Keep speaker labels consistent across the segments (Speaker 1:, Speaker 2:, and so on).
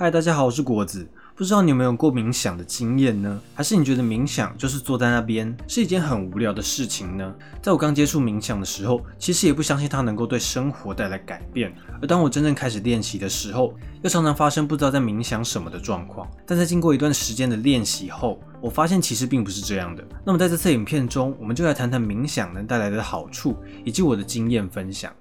Speaker 1: 嗨，大家好，我是果子。不知道你有没有过冥想的经验呢？还是你觉得冥想就是坐在那边是一件很无聊的事情呢？在我刚接触冥想的时候，其实也不相信它能够对生活带来改变。而当我真正开始练习的时候，又常常发生不知道在冥想什么的状况。但在经过一段时间的练习后，我发现其实并不是这样的。那么在这次影片中，我们就来谈谈冥想能带来的好处，以及我的经验分享。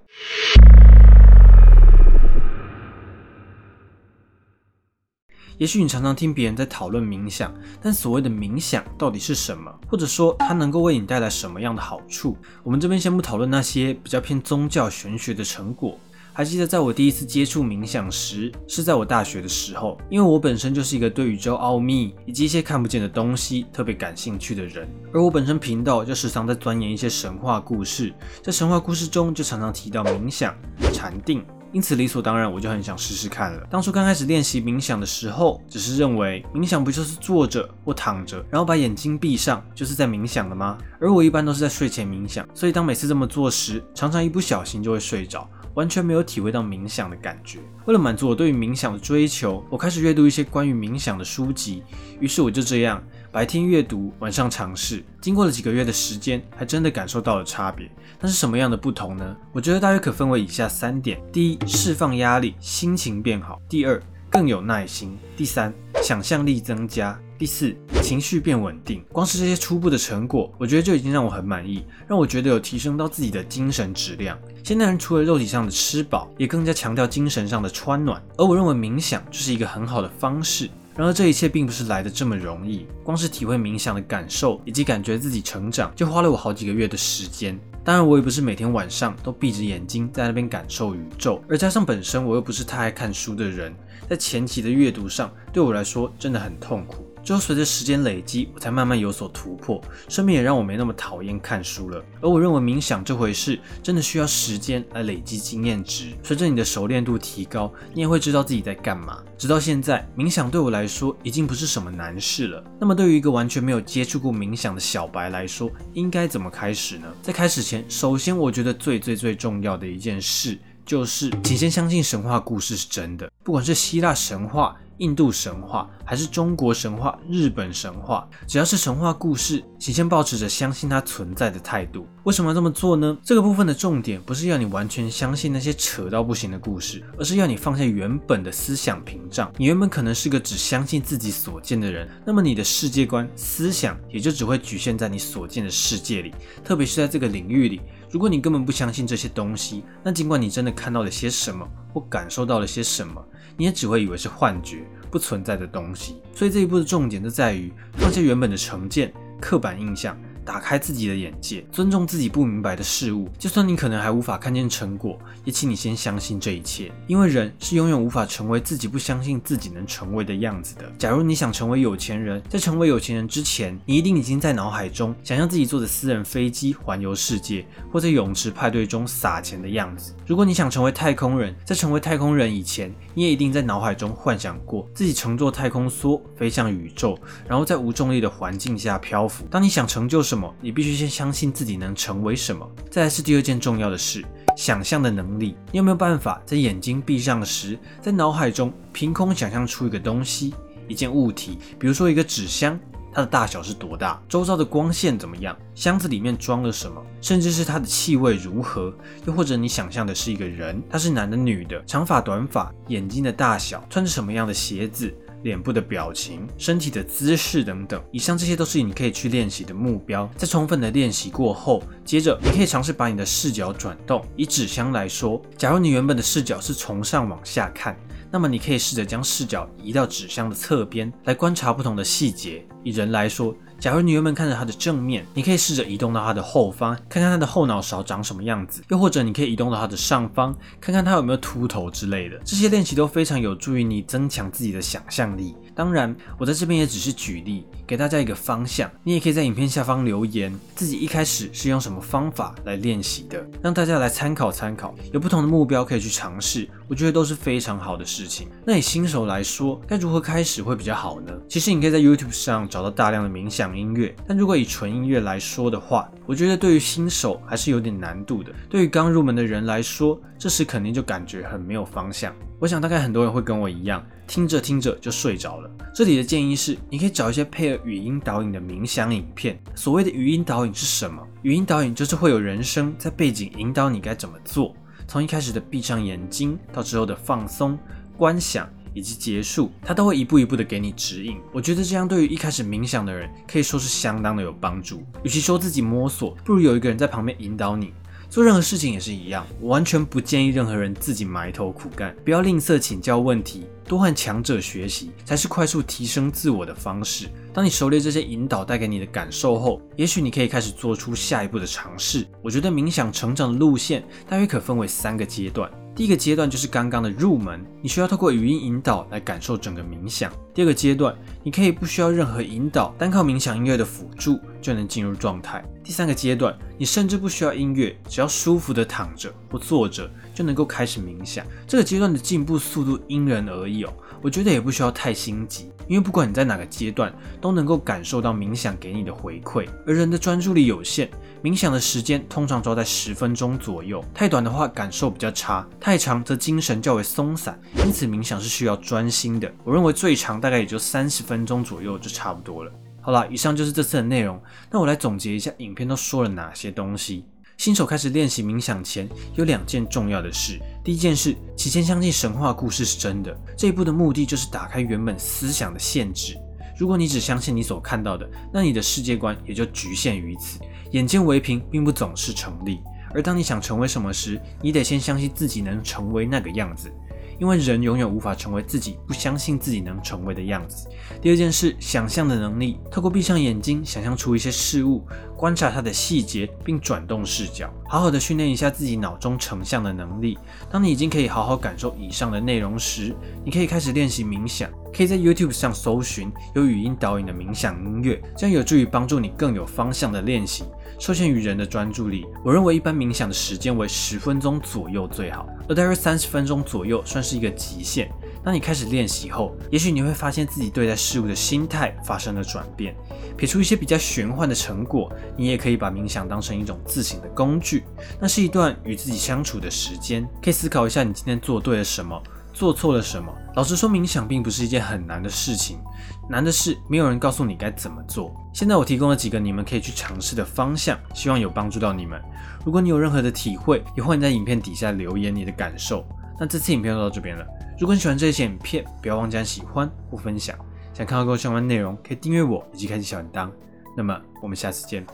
Speaker 1: 也许你常常听别人在讨论冥想，但所谓的冥想到底是什么？或者说它能够为你带来什么样的好处？我们这边先不讨论那些比较偏宗教玄学的成果。还记得在我第一次接触冥想时，是在我大学的时候，因为我本身就是一个对宇宙奥秘以及一些看不见的东西特别感兴趣的人，而我本身频道就时常在钻研一些神话故事，在神话故事中就常常提到冥想、禅定。因此理所当然，我就很想试试看了。当初刚开始练习冥想的时候，只是认为冥想不就是坐着或躺着，然后把眼睛闭上，就是在冥想的吗？而我一般都是在睡前冥想，所以当每次这么做时，常常一不小心就会睡着，完全没有体会到冥想的感觉。为了满足我对于冥想的追求，我开始阅读一些关于冥想的书籍。于是我就这样。白天阅读，晚上尝试。经过了几个月的时间，还真的感受到了差别。那是什么样的不同呢？我觉得大约可分为以下三点：第一，释放压力，心情变好；第二，更有耐心；第三，想象力增加；第四，情绪变稳定。光是这些初步的成果，我觉得就已经让我很满意，让我觉得有提升到自己的精神质量。现代人除了肉体上的吃饱，也更加强调精神上的穿暖。而我认为冥想就是一个很好的方式。然而这一切并不是来的这么容易，光是体会冥想的感受以及感觉自己成长，就花了我好几个月的时间。当然，我也不是每天晚上都闭着眼睛在那边感受宇宙，而加上本身我又不是太爱看书的人，在前期的阅读上对我来说真的很痛苦。之后随着时间累积，我才慢慢有所突破，顺便也让我没那么讨厌看书了。而我认为冥想这回事真的需要时间来累积经验值，随着你的熟练度提高，你也会知道自己在干嘛。直到现在，冥想对我来说已经不是什么难事了。那么对于一个完全没有接触过冥想的小白来说，应该怎么开始呢？在开始前，首先我觉得最最最重要的一件事就是，请先相信神话故事是真的，不管是希腊神话。印度神话还是中国神话、日本神话，只要是神话故事，请先保持着相信它存在的态度。为什么要这么做呢？这个部分的重点不是要你完全相信那些扯到不行的故事，而是要你放下原本的思想屏障。你原本可能是个只相信自己所见的人，那么你的世界观、思想也就只会局限在你所见的世界里，特别是在这个领域里。如果你根本不相信这些东西，那尽管你真的看到了些什么或感受到了些什么，你也只会以为是幻觉，不存在的东西。所以这一步的重点就在于放下原本的成见、刻板印象。打开自己的眼界，尊重自己不明白的事物。就算你可能还无法看见成果，也请你先相信这一切，因为人是永远无法成为自己不相信自己能成为的样子的。假如你想成为有钱人，在成为有钱人之前，你一定已经在脑海中想象自己坐着私人飞机环游世界，或在泳池派对中撒钱的样子。如果你想成为太空人，在成为太空人以前，你也一定在脑海中幻想过自己乘坐太空梭飞向宇宙，然后在无重力的环境下漂浮。当你想成就什么么？你必须先相信自己能成为什么。再来是第二件重要的事，想象的能力。你有没有办法在眼睛闭上时，在脑海中凭空想象出一个东西、一件物体？比如说一个纸箱，它的大小是多大？周遭的光线怎么样？箱子里面装了什么？甚至是它的气味如何？又或者你想象的是一个人，他是男的、女的，长发、短发，眼睛的大小，穿着什么样的鞋子？脸部的表情、身体的姿势等等，以上这些都是你可以去练习的目标。在充分的练习过后，接着你可以尝试把你的视角转动。以纸箱来说，假如你原本的视角是从上往下看，那么你可以试着将视角移到纸箱的侧边，来观察不同的细节。以人来说，假如你原本看着它的正面，你可以试着移动到它的后方，看看它的后脑勺长什么样子；又或者你可以移动到它的上方，看看它有没有秃头之类的。这些练习都非常有助于你增强自己的想象力。当然，我在这边也只是举例，给大家一个方向。你也可以在影片下方留言，自己一开始是用什么方法来练习的，让大家来参考参考。有不同的目标可以去尝试，我觉得都是非常好的事情。那以新手来说，该如何开始会比较好呢？其实你可以在 YouTube 上找到大量的冥想音乐，但如果以纯音乐来说的话，我觉得对于新手还是有点难度的。对于刚入门的人来说，这时肯定就感觉很没有方向。我想大概很多人会跟我一样。听着听着就睡着了。这里的建议是，你可以找一些配合语音导引的冥想影片。所谓的语音导引是什么？语音导引就是会有人声在背景引导你该怎么做，从一开始的闭上眼睛，到之后的放松、观想以及结束，它都会一步一步的给你指引。我觉得这样对于一开始冥想的人可以说是相当的有帮助。与其说自己摸索，不如有一个人在旁边引导你。做任何事情也是一样，我完全不建议任何人自己埋头苦干，不要吝啬请教问题，多和强者学习才是快速提升自我的方式。当你熟练这些引导带给你的感受后，也许你可以开始做出下一步的尝试。我觉得冥想成长的路线大约可分为三个阶段。第一个阶段就是刚刚的入门，你需要透过语音引导来感受整个冥想。第二个阶段，你可以不需要任何引导，单靠冥想音乐的辅助就能进入状态。第三个阶段，你甚至不需要音乐，只要舒服的躺着或坐着就能够开始冥想。这个阶段的进步速度因人而异哦，我觉得也不需要太心急，因为不管你在哪个阶段，都能够感受到冥想给你的回馈。而人的专注力有限。冥想的时间通常抓在十分钟左右，太短的话感受比较差，太长则精神较为松散，因此冥想是需要专心的。我认为最长大概也就三十分分钟左右就差不多了。好了，以上就是这次的内容。那我来总结一下影片都说了哪些东西。新手开始练习冥想前，有两件重要的事。第一件事，起先相信神话故事是真的。这一步的目的就是打开原本思想的限制。如果你只相信你所看到的，那你的世界观也就局限于此。眼见为凭并不总是成立，而当你想成为什么时，你得先相信自己能成为那个样子，因为人永远无法成为自己不相信自己能成为的样子。第二件事，想象的能力，透过闭上眼睛，想象出一些事物，观察它的细节，并转动视角，好好的训练一下自己脑中成像的能力。当你已经可以好好感受以上的内容时，你可以开始练习冥想。可以在 YouTube 上搜寻有语音导引的冥想音乐，这样有助于帮助你更有方向的练习。受限于人的专注力，我认为一般冥想的时间为十分钟左右最好，而大约三十分钟左右算是一个极限。当你开始练习后，也许你会发现自己对待事物的心态发生了转变。撇出一些比较玄幻的成果，你也可以把冥想当成一种自省的工具。那是一段与自己相处的时间，可以思考一下你今天做对了什么。做错了什么？老实说，冥想并不是一件很难的事情，难的是没有人告诉你该怎么做。现在我提供了几个你们可以去尝试的方向，希望有帮助到你们。如果你有任何的体会，也欢迎在影片底下留言你的感受。那这次影片就到这边了。如果你喜欢这些影片，不要忘记按喜欢或分享。想看到更多相关内容，可以订阅我以及开启小铃铛。那么我们下次见。